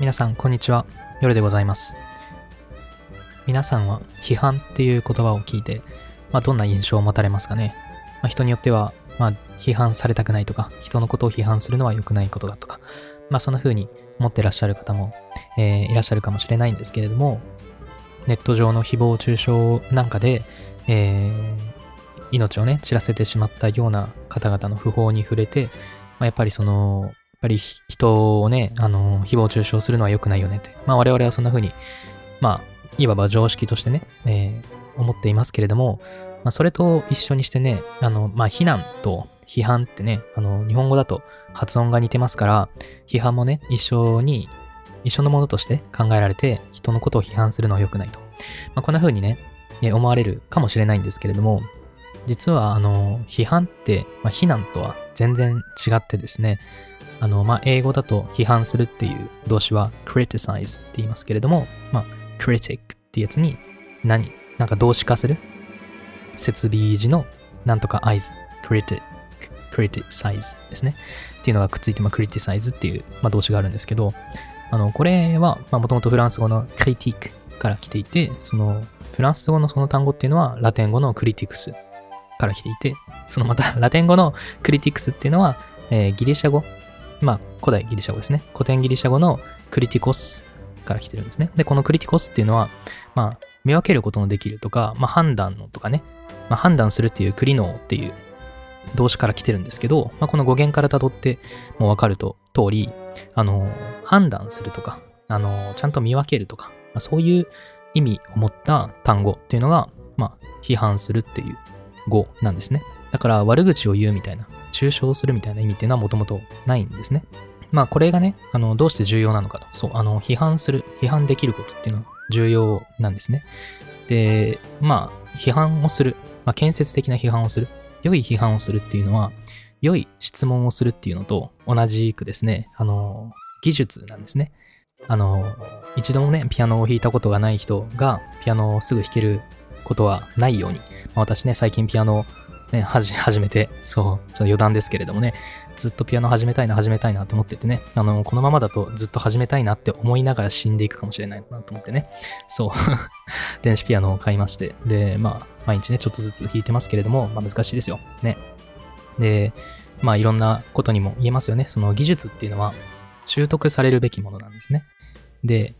皆さん、こんにちは。夜でございます。皆さんは批判っていう言葉を聞いて、まあ、どんな印象を持たれますかね。まあ、人によっては、まあ、批判されたくないとか、人のことを批判するのは良くないことだとか、まあ、そんな風に思ってらっしゃる方も、えー、いらっしゃるかもしれないんですけれども、ネット上の誹謗中傷なんかで、えー、命をね、散らせてしまったような方々の訃報に触れて、まあ、やっぱりその、ぱり人をね、あの、誹謗中傷するのは良くないよねって。まあ我々はそんな風に、まあ、いわば常識としてね、えー、思っていますけれども、まあそれと一緒にしてね、あの、まあ非難と批判ってね、あの、日本語だと発音が似てますから、批判もね、一緒に、一緒のものとして考えられて、人のことを批判するのは良くないと。まあこんな風にね、思われるかもしれないんですけれども、実は、あの、批判って、まあ、非難とは全然違ってですね、あの、まあ、英語だと批判するっていう動詞は criticize って言いますけれども、まあ、critic ってやつに何なんか動詞化する設備時のなんとか eyes critic criticize ですね。っていうのがくっついて、まあ、criticize っていう、まあ、動詞があるんですけど、あの、これは、まあ、もともとフランス語の critique から来ていて、その、フランス語のその単語っていうのは、ラテン語の critics から来ていて、そのまた、ラテン語のクリティクスっていうのは、えー、ギリシャ語、まあ、古代ギリシャ語ですね。古典ギリシャ語のクリティコスから来てるんですね。で、このクリティコスっていうのは、まあ、見分けることのできるとか、まあ、判断のとかね、まあ、判断するっていうクリノーっていう動詞から来てるんですけど、まあ、この語源から辿ってもうわかると通り、あの、判断するとか、あの、ちゃんと見分けるとか、まあ、そういう意味を持った単語っていうのが、まあ、批判するっていう語なんですね。だから悪口を言うみたいな、抽象するみたいな意味っていうのはもともとないんですね。まあこれがね、あの、どうして重要なのかと。そう、あの、批判する、批判できることっていうのは重要なんですね。で、まあ、批判をする、まあ、建設的な批判をする、良い批判をするっていうのは、良い質問をするっていうのと同じくですね、あの、技術なんですね。あの、一度もね、ピアノを弾いたことがない人が、ピアノをすぐ弾けることはないように、まあ、私ね、最近ピアノね、はじ、始めて、そう、ちょっと余談ですけれどもね、ずっとピアノ始めたいな、始めたいなって思っててね、あの、このままだとずっと始めたいなって思いながら死んでいくかもしれないなと思ってね、そう、電子ピアノを買いまして、で、まあ、毎日ね、ちょっとずつ弾いてますけれども、まあ難しいですよ。ね。で、まあいろんなことにも言えますよね。その技術っていうのは習得されるべきものなんですね。で、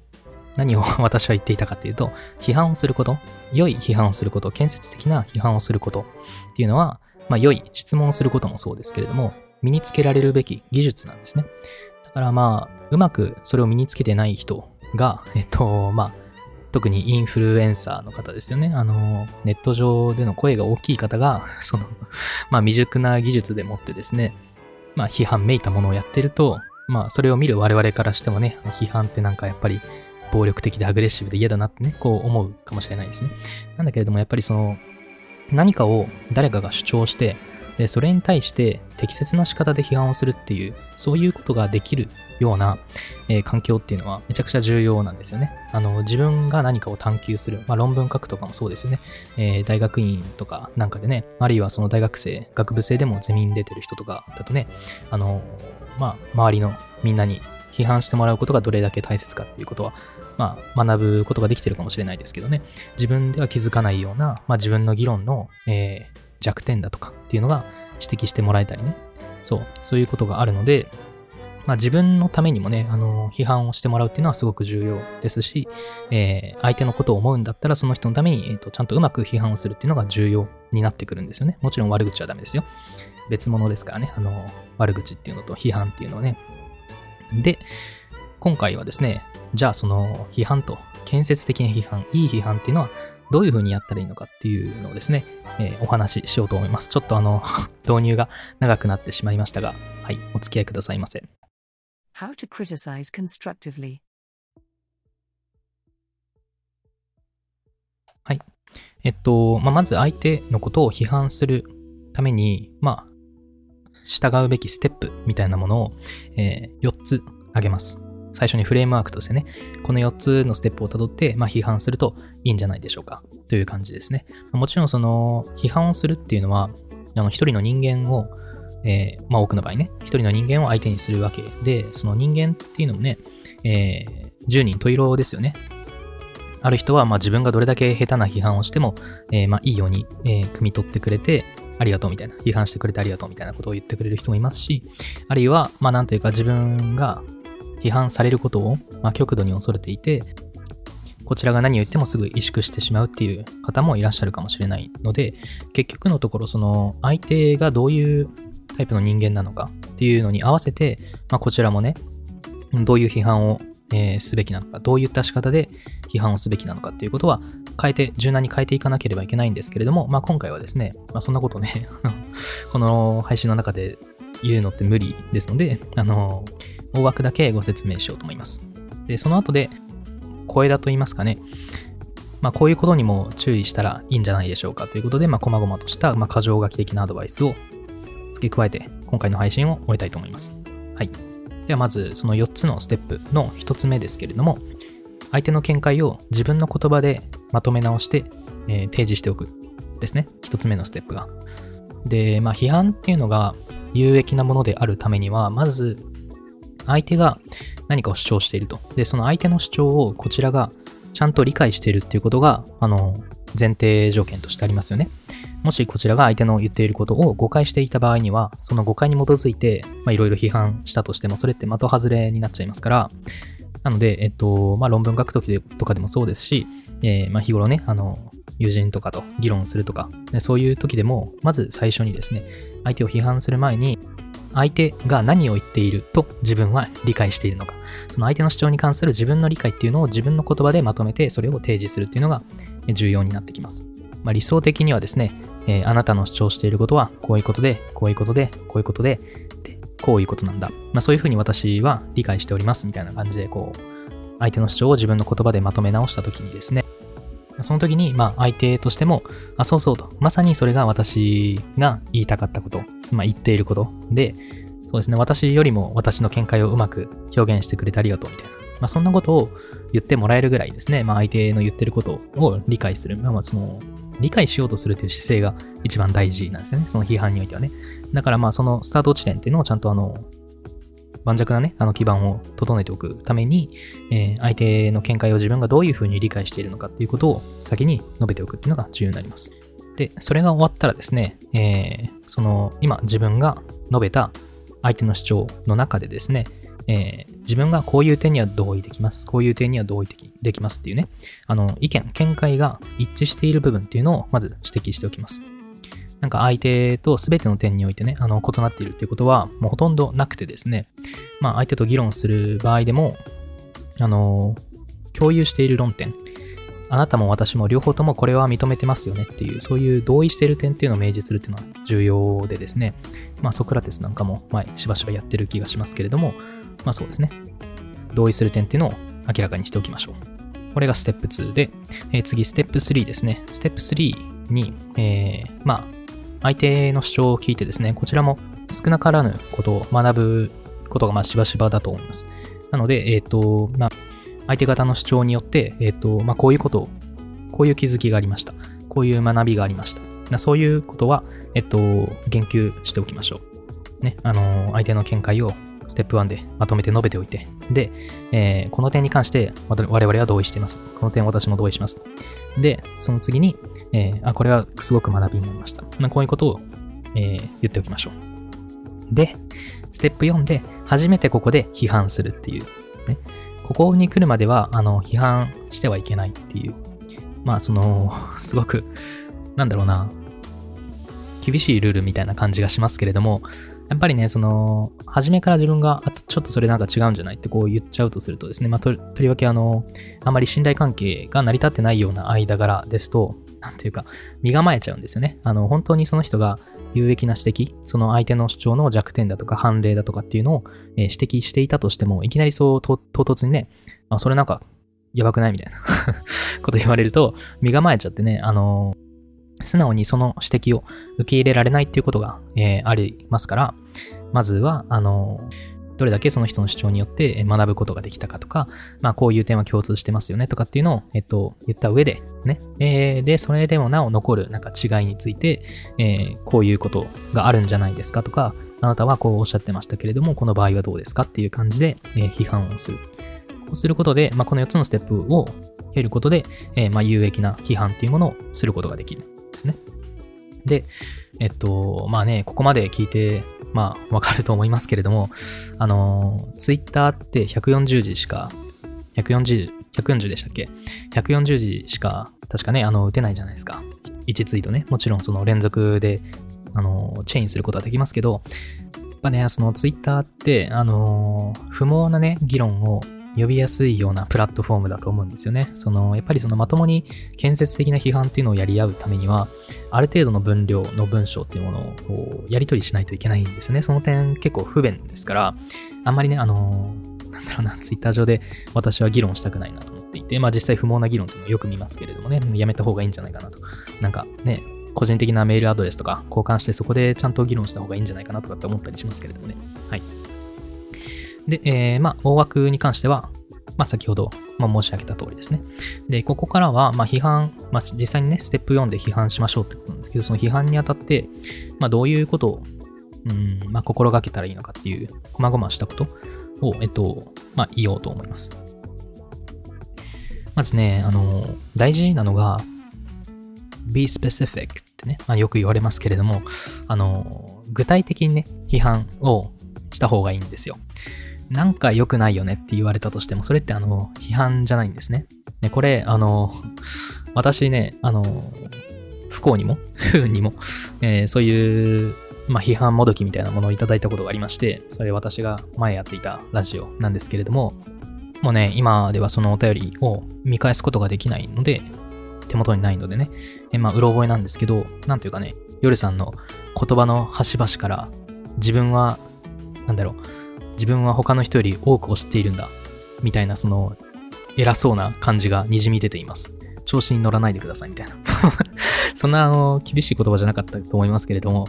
何を私は言っていたかっていうと、批判をすること、良い批判をすること、建設的な批判をすることっていうのは、まあ良い質問をすることもそうですけれども、身につけられるべき技術なんですね。だからまあ、うまくそれを身につけてない人が、えっと、まあ、特にインフルエンサーの方ですよね。あの、ネット上での声が大きい方が、その、まあ未熟な技術でもってですね、まあ批判めいたものをやってると、まあそれを見る我々からしてもね、批判ってなんかやっぱり暴力的でアグレッシブで嫌だなってね、こう思うかもしれないですね。なんだけれども、やっぱりその、何かを誰かが主張して、で、それに対して適切な仕方で批判をするっていう、そういうことができるような、えー、環境っていうのはめちゃくちゃ重要なんですよね。あの、自分が何かを探求する、まあ、論文書くとかもそうですよね。えー、大学院とかなんかでね、あるいはその大学生、学部生でもゼミに出てる人とかだとね、あの、まあ、周りのみんなに批判してもらうことがどれだけ大切かっていうことは、まあ、学ぶことができてるかもしれないですけどね、自分では気づかないような、まあ、自分の議論の、えー、弱点だとかっていうのが指摘してもらえたりね、そう、そういうことがあるので、まあ、自分のためにもね、あの、批判をしてもらうっていうのはすごく重要ですし、えー、相手のことを思うんだったら、その人のために、えーと、ちゃんとうまく批判をするっていうのが重要になってくるんですよね。もちろん悪口はダメですよ。別物ですからね、あの、悪口っていうのと批判っていうのはね。で、今回はですね、じゃあその批判と、建設的な批判、いい批判っていうのはどういうふうにやったらいいのかっていうのをですね、えー、お話ししようと思います。ちょっとあの、導入が長くなってしまいましたが、はい、お付き合いくださいませ。How to criticize constructively はい。えっと、まあ、まず相手のことを批判するために、まあ、従うべきステップみたいなものを、えー、4つ挙げます。最初にフレームワークとしてね、この4つのステップをたどって、まあ、批判するといいんじゃないでしょうか。という感じですね。もちろんその、批判をするっていうのは、あの、一人の人間を、えー、まあ多くの場合ね、一人の人間を相手にするわけで、その人間っていうのもね、えー、10人十色ですよね。ある人は、まあ、自分がどれだけ下手な批判をしても、えー、まあ、いいように、えー、汲み取ってくれて、ありがとうみたいな、批判してくれてありがとうみたいなことを言ってくれる人もいますし、あるいは、まあ、なんというか自分が批判されることを、まあ、極度に恐れていて、こちらが何を言ってもすぐ萎縮してしまうっていう方もいらっしゃるかもしれないので、結局のところ、その相手がどういうタイプの人間なのかっていうのに合わせて、まあ、こちらもね、どういう批判を、えー、すべきなのか、どういった仕方で批判をすべきなのかっていうことは変えて、柔軟に変えていかなければいけないんですけれども、まあ、今回はですね、まあ、そんなことね この配信の中で言うのって無理ですので、あの、大枠だけご説明しようと思います。で、その後で、声だと言いますかね。まあ、こういうことにも注意したらいいんじゃないでしょうかということで、まあ、細々とした、まあ、箇条書き的なアドバイスを付け加えて、今回の配信を終えたいと思います。はい。では、まず、その4つのステップの1つ目ですけれども、相手の見解を自分の言葉でまとめ直して、えー、提示しておくですね。1つ目のステップが。で、まあ、批判っていうのが有益なものであるためには、まず、相手が何かを主張していると。で、その相手の主張をこちらがちゃんと理解しているっていうことが、あの、前提条件としてありますよね。もしこちらが相手の言っていることを誤解していた場合には、その誤解に基づいて、まあ、いろいろ批判したとしても、それって的外れになっちゃいますから、なので、えっと、まあ、論文書くときとかでもそうですし、えー、まあ、日頃ね、あの、友人とかと議論するとか、そういう時でも、まず最初にですね、相手を批判する前に、相手が何を言っていると自分は理解しているのか、その相手の主張に関する自分の理解っていうのを自分の言葉でまとめてそれを提示するっていうのが重要になってきます。まあ、理想的にはですね、えー、あなたの主張していることはこういうことで、こういうことで、こういうことで、でこういうことなんだ。まあ、そういうふうに私は理解しておりますみたいな感じで、こう、相手の主張を自分の言葉でまとめ直したときにですね、その時に、まあ、相手としても、あ、そうそうと。まさにそれが私が言いたかったこと、まあ、言っていることで、そうですね、私よりも私の見解をうまく表現してくれてありがとうみたいな。まあ、そんなことを言ってもらえるぐらいですね、まあ、相手の言ってることを理解する。まあ、その、理解しようとするという姿勢が一番大事なんですよね。その批判においてはね。だからまあ、そのスタート地点っていうのをちゃんとあの、盤石なね、あの基盤を整えておくために、えー、相手の見解を自分がどういうふうに理解しているのかっていうことを先に述べておくっていうのが重要になります。で、それが終わったらですね、えー、その今自分が述べた相手の主張の中でですね、えー、自分がこういう点には同意できます。こういう点には同意できますっていうね、あの、意見、見解が一致している部分っていうのをまず指摘しておきます。なんか相手と全ての点においてね、あの、異なっているっていうことは、もうほとんどなくてですね、まあ、相手と議論する場合でも、あの、共有している論点、あなたも私も両方ともこれは認めてますよねっていう、そういう同意している点っていうのを明示するっていうのは重要でですね、まあ、ソクラテスなんかも、まあ、しばしばやってる気がしますけれども、まあそうですね、同意する点っていうのを明らかにしておきましょう。これがステップ2で、えー、次、ステップ3ですね。ステップ3に、えー、まあ、相手の主張を聞いてですね、こちらも少なからぬことを学ぶことがまあしばしばだと思います。なので、えっ、ー、と、まあ、相手方の主張によって、えっ、と、まあ、こういうことを、こういう気づきがありました。こういう学びがありました。そういうことは、えっ、と、言及しておきましょう。ね、あの、相手の見解をステップ1でまとめて述べておいて、で、えー、この点に関して我々は同意しています。この点私も同意します。で、その次に、えー、あ、これはすごく学びになりました。まあ、こういうことを、えー、言っておきましょう。で、ステップ4で、初めてここで批判するっていう、ね。ここに来るまでは、あの、批判してはいけないっていう、まあ、その、すごく、なんだろうな、厳しいルールみたいな感じがしますけれども、やっぱりね、その、初めから自分が、あとちょっとそれなんか違うんじゃないってこう言っちゃうとするとですね、まあ、とりわけあの、あまり信頼関係が成り立ってないような間柄ですと、なんていうか、身構えちゃうんですよね。あの、本当にその人が有益な指摘、その相手の主張の弱点だとか判例だとかっていうのを、え、指摘していたとしても、いきなりそう唐突にね、あ、それなんか、やばくないみたいな こと言われると、身構えちゃってね、あの素直にその指摘を受け入れられないっていうことが、えー、ありますから、まずは、あの、どれだけその人の主張によって学ぶことができたかとか、まあこういう点は共通してますよねとかっていうのを、えっと、言った上で、ね。えー、で、それでもなお残るなんか違いについて、えー、こういうことがあるんじゃないですかとか、あなたはこうおっしゃってましたけれども、この場合はどうですかっていう感じで、えー、批判をする。こうすることで、まあ、この4つのステップを経ることで、え、まあ、有益な批判っていうものをすることができるですね。で、えっと、まあね、ここまで聞いて、まあ、わかると思いますけれども、あの、ツイッターって140字しか、140、140でしたっけ ?140 字しか、確かね、あの、打てないじゃないですか。1ツイートね。もちろんその連続で、あの、チェインすることはできますけど、やっぱね、そのツイッターって、あの、不毛なね、議論を呼びやすいようなプラットフォームだと思うんですよね。その、やっぱりそのまともに建設的な批判っていうのをやり合うためには、ある程度の分量の文章っていうものをやり取りしないといけないんですよね。その点結構不便ですから、あんまりね、あの、なんだろうな、ツイッター上で私は議論したくないなと思っていて、まあ実際不毛な議論っていうのをよく見ますけれどもね、やめた方がいいんじゃないかなと。なんかね、個人的なメールアドレスとか交換してそこでちゃんと議論した方がいいんじゃないかなとかって思ったりしますけれどもね。はい。で、えー、まあ、大枠に関しては、まあ、先ほど、まあ、申し上げた通りですね。で、ここからは、まあ、批判、まあ、実際にね、ステップ4で批判しましょうってことなんですけど、その批判にあたって、まあ、どういうことを、うん、まあ、心がけたらいいのかっていう、こまごましたことを、えっと、まあ、言おうと思います。まずね、あの、大事なのが、be specific ってね、まあ、よく言われますけれども、あの、具体的にね、批判をした方がいいんですよ。なんか良くないよねって言われたとしても、それってあの、批判じゃないんですね。ね、これ、あの、私ね、あの、不幸にも、不運にも、えー、そういう、まあ、批判もどきみたいなものをいただいたことがありまして、それ私が前やっていたラジオなんですけれども、もうね、今ではそのお便りを見返すことができないので、手元にないのでね、えまあ、うろ覚えなんですけど、なんというかね、夜さんの言葉の端々から自分は、なんだろう、自分は他の人より多くを知っているんだ、みたいなその偉そうな感じが滲み出ています。調子に乗らないでくださいみたいな そんなあの厳しい言葉じゃなかったと思いますけれども、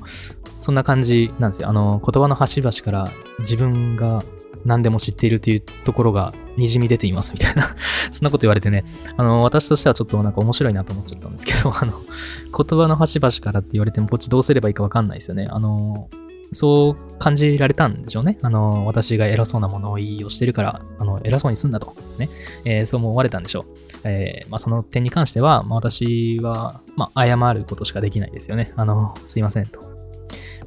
そんな感じなんですよ。あの言葉の端々から自分が何でも知っているというところが滲み出ていますみたいな そんなこと言われてね、あの、私としてはちょっとなんか面白いなと思っちゃったんですけど、あの、言葉の端々からって言われてもこっちどうすればいいかわかんないですよね。あの、そう感じられたんでしょうね。あの、私が偉そうな物言いをしてるから、あの、偉そうにすんだと。ね。えー、そう思われたんでしょう。えー、まあ、その点に関しては、まあ、私は、まあ、謝ることしかできないですよね。あの、すいませんと。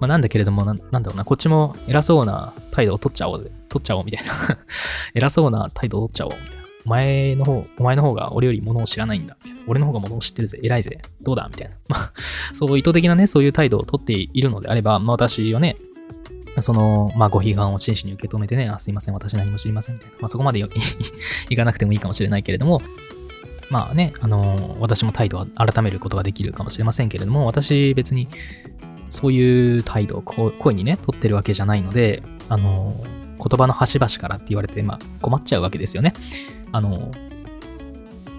まあ、なんだけれどもな、なんだろうな、こっちも偉そうな態度を取っちゃおう。取っちゃおうみたいな 偉そうな態度を取っちゃおうみたいな。お前の方、お前の方が俺より物を知らないんだ。俺の方が物を知ってるぜ。偉いぜ。どうだ？みたいな。まあ、そう意図的なね、そういう態度をとっているのであれば、まあ私はね、その、まあ、ご批判を真摯に受け止めてね、あ、すいません、私何も知りません、みたいな。まあ、そこまで いかなくてもいいかもしれないけれども、まあね、あの私も態度を改めることができるかもしれませんけれども、私別にそういう態度をこ声にね、取ってるわけじゃないので、あの言葉の端々からって言われて、まあ、困っちゃうわけですよね。あの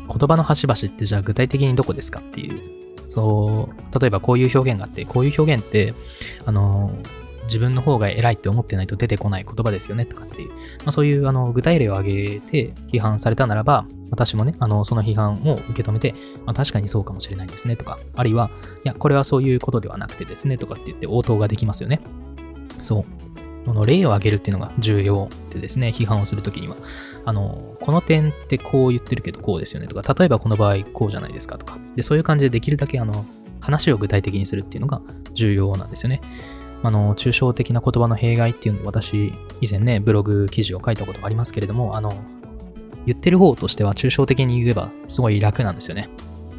言葉の端々ってじゃあ具体的にどこですかっていう。そう、例えばこういう表現があって、こういう表現って、あの自分の方が偉いって思ってないと出てこない言葉ですよねとかっていう、まあ、そういうあの具体例を挙げて批判されたならば、私もね、あのその批判を受け止めて、まあ、確かにそうかもしれないですねとか、あるいは、いや、これはそういうことではなくてですねとかって言って応答ができますよね。そう。この例を挙げるっていうのが重要でですね、批判をするときには、あの、この点ってこう言ってるけどこうですよねとか、例えばこの場合こうじゃないですかとか、で、そういう感じでできるだけあの、話を具体的にするっていうのが重要なんですよね。あの、抽象的な言葉の弊害っていうので、私、以前ね、ブログ記事を書いたことがありますけれども、あの、言ってる方としては抽象的に言えばすごい楽なんですよね。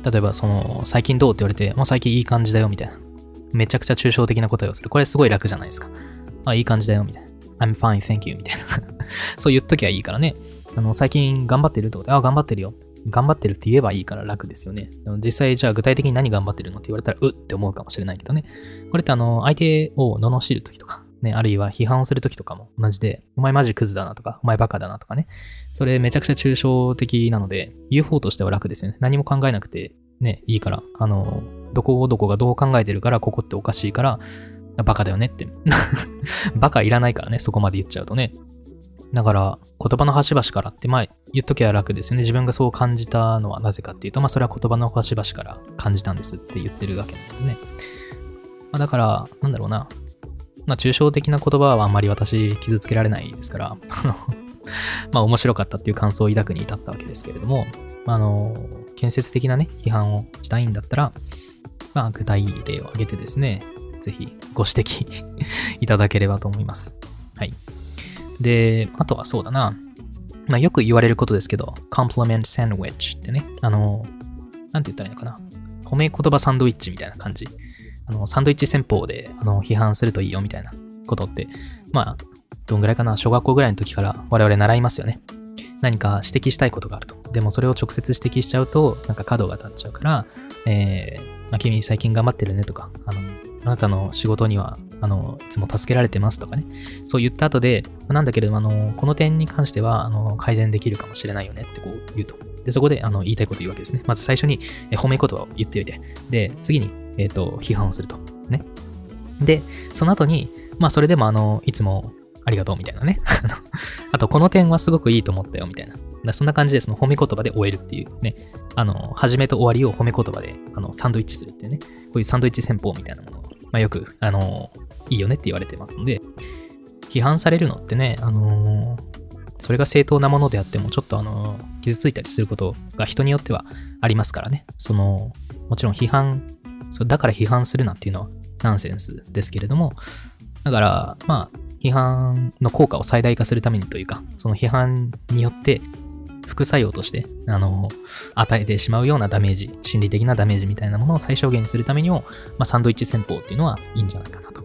例えば、その、最近どうって言われて、まあ、最近いい感じだよ、みたいな。めちゃくちゃ抽象的な答えをする。これすごい楽じゃないですか。あ、いい感じだよ、みたいな。I'm fine, thank you, みたいな そう言っときゃいいからね。あの、最近頑張ってるってことあ、頑張ってるよ。頑張ってるって言えばいいから楽ですよね。実際じゃあ具体的に何頑張ってるのって言われたらうって思うかもしれないけどね。これってあの、相手を罵るときとか、ね、あるいは批判をするときとかも同じで、お前マジクズだなとか、お前バカだなとかね。それめちゃくちゃ抽象的なので、言う方としては楽ですよね。何も考えなくてね、いいから、あの、どこどこがどう考えてるから、ここっておかしいから、バカだよねって。バカいらないからね、そこまで言っちゃうとね。だから、言葉の端々からって、まあ、言っときゃ楽ですね。自分がそう感じたのはなぜかっていうと、まあ、それは言葉の端々から感じたんですって言ってるわけなんでね。まあ、だから、なんだろうな。まあ、抽象的な言葉はあんまり私傷つけられないですから、まあ面白かったっていう感想を抱くに至ったわけですけれども、あの、建設的なね、批判をしたいんだったら、まあ具体例を挙げてですね、ぜひご指摘 いただければと思います。はい。で、あとはそうだな。まあよく言われることですけど、compliment sandwich ってね、あの、なんて言ったらいいのかな。褒め言葉サンドイッチみたいな感じ。あの、サンドイッチ戦法で、あの、批判するといいよみたいなことって、まあ、どんぐらいかな、小学校ぐらいの時から我々習いますよね。何か指摘したいことがあると。でもそれを直接指摘しちゃうと、なんか角が立っちゃうから、えー、まあ、君最近頑張ってるねとか、あの、あなたの仕事には、あの、いつも助けられてますとかね。そう言った後で、なんだけれども、あの、この点に関しては、あの、改善できるかもしれないよねってこう言うと。で、そこで、あの、言いたいこと言うわけですね。まず最初に、え褒め言葉を言っておいて、で、次に、えっ、ー、と、批判をすると。ね。で、その後に、まあ、それでも、あの、いつもありがとうみたいなね。あと、この点はすごくいいと思ったよみたいな。そんな感じでその褒め言葉で終えるっていうね。あの、始めと終わりを褒め言葉であのサンドイッチするっていうね。こういうサンドイッチ戦法みたいなもの、まあ、よく、あの、いいよねって言われてますんで、批判されるのってね、あのそれが正当なものであっても、ちょっとあの、傷ついたりすることが人によってはありますからね。その、もちろん批判、そだから批判するなっていうのはナンセンスですけれども、だから、まあ、批判の効果を最大化するためにというか、その批判によって副作用として、あの、与えてしまうようなダメージ、心理的なダメージみたいなものを最小限にするためにも、まあ、サンドイッチ戦法っていうのはいいんじゃないかなと。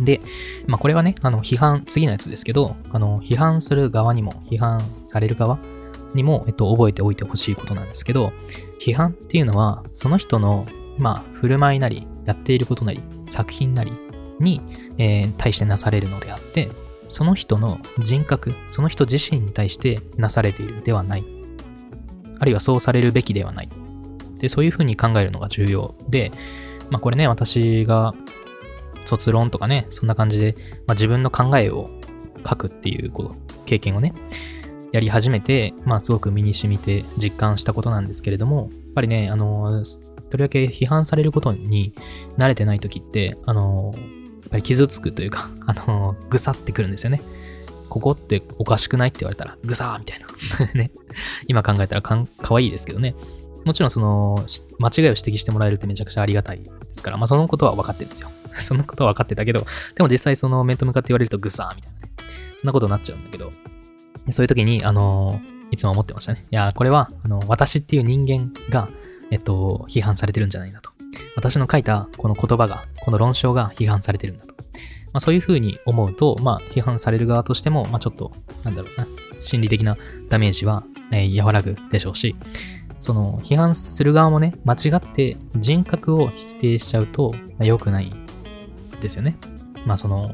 で、まあ、これはね、あの、批判、次のやつですけど、あの、批判する側にも、批判される側にも、えっと、覚えておいてほしいことなんですけど、批判っていうのは、その人の、まあ、振る舞いなり、やっていることなり、作品なりに、えー、対してなされるのであって、その人の人格、その人自身に対してなされているではない。あるいはそうされるべきではない。で、そういうふうに考えるのが重要で、まあこれね、私が卒論とかね、そんな感じで、まあ、自分の考えを書くっていうこう経験をね、やり始めて、まあすごく身に染みて実感したことなんですけれども、やっぱりね、あの、とりわけ批判されることに慣れてない時って、あの、っぱり傷つくというか、あの、ぐさってくるんですよね。ここっておかしくないって言われたら、ぐさーみたいな ね。今考えたらかんかわいいですけどね。もちろんその、間違いを指摘してもらえるってめちゃくちゃありがたいですから、まあそのことは分かってるんですよ。そのことは分かってたけど、でも実際その面と向かって言われるとぐさーみたいなね。そんなことになっちゃうんだけど、そういう時に、あの、いつも思ってましたね。いや、これは、あの、私っていう人間が、えっと、批判されてるんじゃないなと。私の書いたこの言葉が、この論証が批判されてるんだと。まあ、そういうふうに思うと、まあ、批判される側としても、まあ、ちょっと、なんだろうな、心理的なダメージは、えー、和らぐでしょうし、その、批判する側もね、間違って人格を否定しちゃうと、まあ、良くないですよね。まあ、その、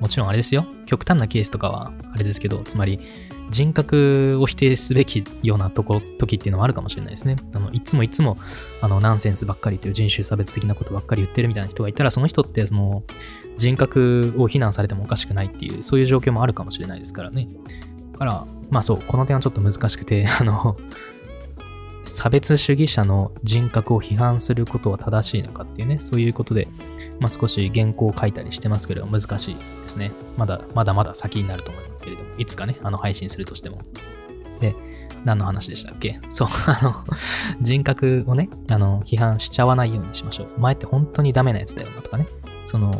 もちろんあれですよ。極端なケースとかは、あれですけど、つまり、人格を否定すべきようなとこ、時っていうのもあるかもしれないですね。あの、いつもいつも、あの、ナンセンスばっかりという人種差別的なことばっかり言ってるみたいな人がいたら、その人って、その、人格を非難されてもおかしくないっていう、そういう状況もあるかもしれないですからね。だから、まあそう、この点はちょっと難しくて、あの、差別主義者の人格を批判することは正しいのかっていうね、そういうことで、まあ、少し原稿を書いたりしてますけど、難しいね。まだ、まだまだ先になると思いますけれども、いつかね、あの、配信するとしても。で、何の話でしたっけ？そう、あの、人格をね、あの、批判しちゃわないようにしましょう。お前って本当にダメなやつだよなとかね。その、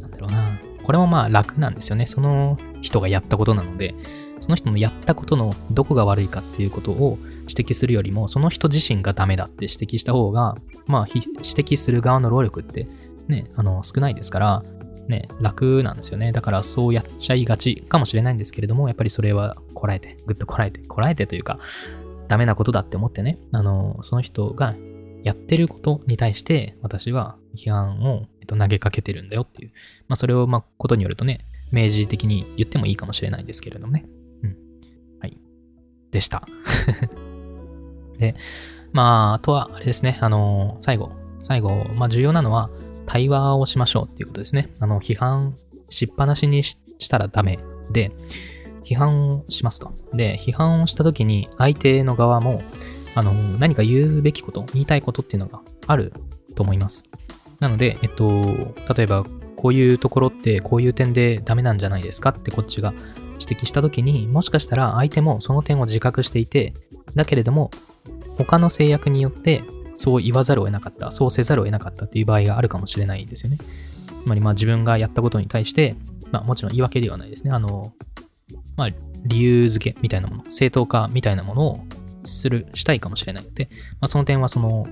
なんだろうな。これもまあ楽なんですよね。その人がやったことなので、その人のやったことのどこが悪いかっていうことを指摘するよりも、その人自身がダメだって指摘した方が、まあ、指摘する側の労力ってね、あの、少ないですから、ね、楽なんですよね。だからそうやっちゃいがちかもしれないんですけれども、やっぱりそれはこらえて、ぐっとこらえて、こらえてというか、ダメなことだって思ってね、あの、その人がやってることに対して私は批判を、えっと、投げかけてるんだよっていう、まあそれを、まあ、ことによるとね、明示的に言ってもいいかもしれないんですけれどもね。うん。はい。でした。で、まあ、あとは、あれですね、あの、最後、最後、まあ重要なのは、対話をしましょうっていうことですね。あの、批判しっぱなしにしたらダメで、批判をしますと。で、批判をしたときに相手の側も、あの、何か言うべきこと、言いたいことっていうのがあると思います。なので、えっと、例えば、こういうところってこういう点でダメなんじゃないですかってこっちが指摘したときに、もしかしたら相手もその点を自覚していて、だけれども、他の制約によってそう言わざるを得なかった、そうせざるを得なかったっていう場合があるかもしれないですよね。つまりまあ自分がやったことに対して、まあもちろん言い訳ではないですね。あの、まあ理由付けみたいなもの、正当化みたいなものをする、したいかもしれないので、まあその点はその、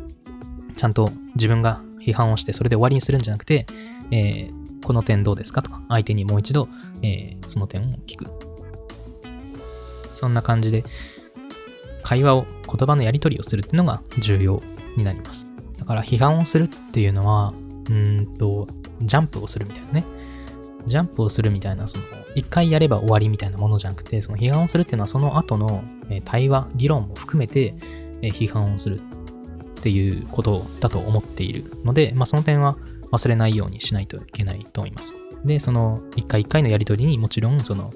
ちゃんと自分が批判をしてそれで終わりにするんじゃなくて、えー、この点どうですかとか、相手にもう一度、えー、その点を聞く。そんな感じで、会話を、言葉のやり取りをするっていうのが重要になります。だから批判をするっていうのは、うんと、ジャンプをするみたいなね。ジャンプをするみたいな、その、一回やれば終わりみたいなものじゃなくて、その批判をするっていうのはその後の、対話、議論も含めて、批判をするっていうことだと思っているので、まあ、その点は忘れないようにしないといけないと思います。で、その一回一回のやりとりにもちろん、その、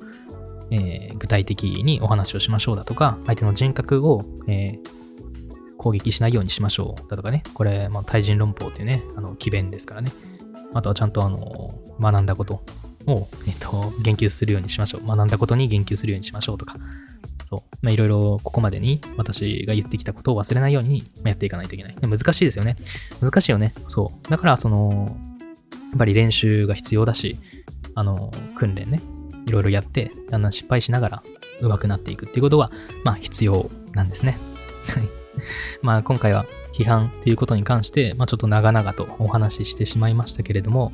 えー、具体的にお話をしましょうだとか、相手の人格を、えー、攻撃しないようにしましょうだとかね、これ、まあ、対人論法っていうね、あの、奇弁ですからね。あとはちゃんとあの、学んだことを、えっ、と、言及するようにしましょう。学んだことに言及するようにしましょうとか、そう。まあ、いろいろここまでに私が言ってきたことを忘れないようにやっていかないといけない。難しいですよね。難しいよね。そう。だから、その、やっぱり練習が必要だし、あの、訓練ね。いろいろやって、だんだん失敗しながら上手くなっていくっていうことは、まあ必要なんですね。はい まあ今回は批判っていうことに関して、まあちょっと長々とお話ししてしまいましたけれども、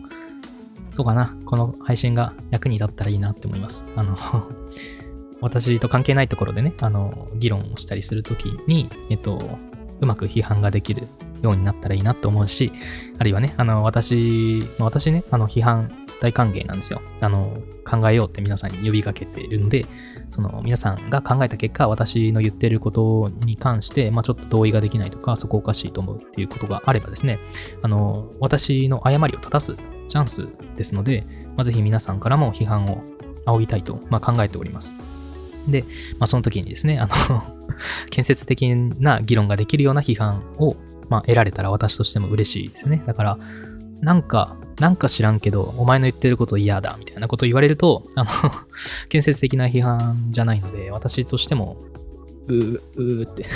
そうかな。この配信が役に立ったらいいなって思います。あの 私と関係ないところでね、あの、議論をしたりするときに、えっと、うまく批判ができるようになったらいいなと思うし、あるいはね、あの、私、私ね、あの、批判大歓迎なんですよ。あの、考えようって皆さんに呼びかけているので、その、皆さんが考えた結果、私の言ってることに関して、まあ、ちょっと同意ができないとか、そこおかしいと思うっていうことがあればですね、あの、私の誤りを正すチャンスですので、まあ、ぜひ皆さんからも批判を仰ぎたいと、まあ、考えております。で、まあ、その時にですね、あの 建設的な議論ができるような批判を、まあ、得られたら私としても嬉しいですよね。だから、なんか、なんか知らんけど、お前の言ってること嫌だ、みたいなこと言われると、あの 建設的な批判じゃないので、私としても、うー、うーって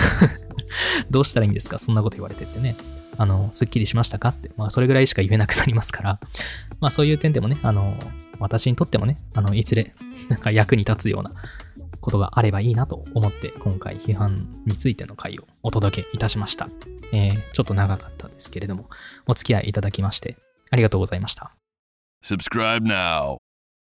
どうしたらいいんですかそんなこと言われてってね。あの、すっきりしましたか？って、まあ、それぐらいしか言えなくなりますから、まあ、そういう点でもね、あの、私にとってもね、あの、いずれ、なんか役に立つようなことがあればいいなと思って、今回批判についての回をお届けいたしました。えー、ちょっと長かったですけれども、お付き合いいただきまして、ありがとうございました。Subscribe now.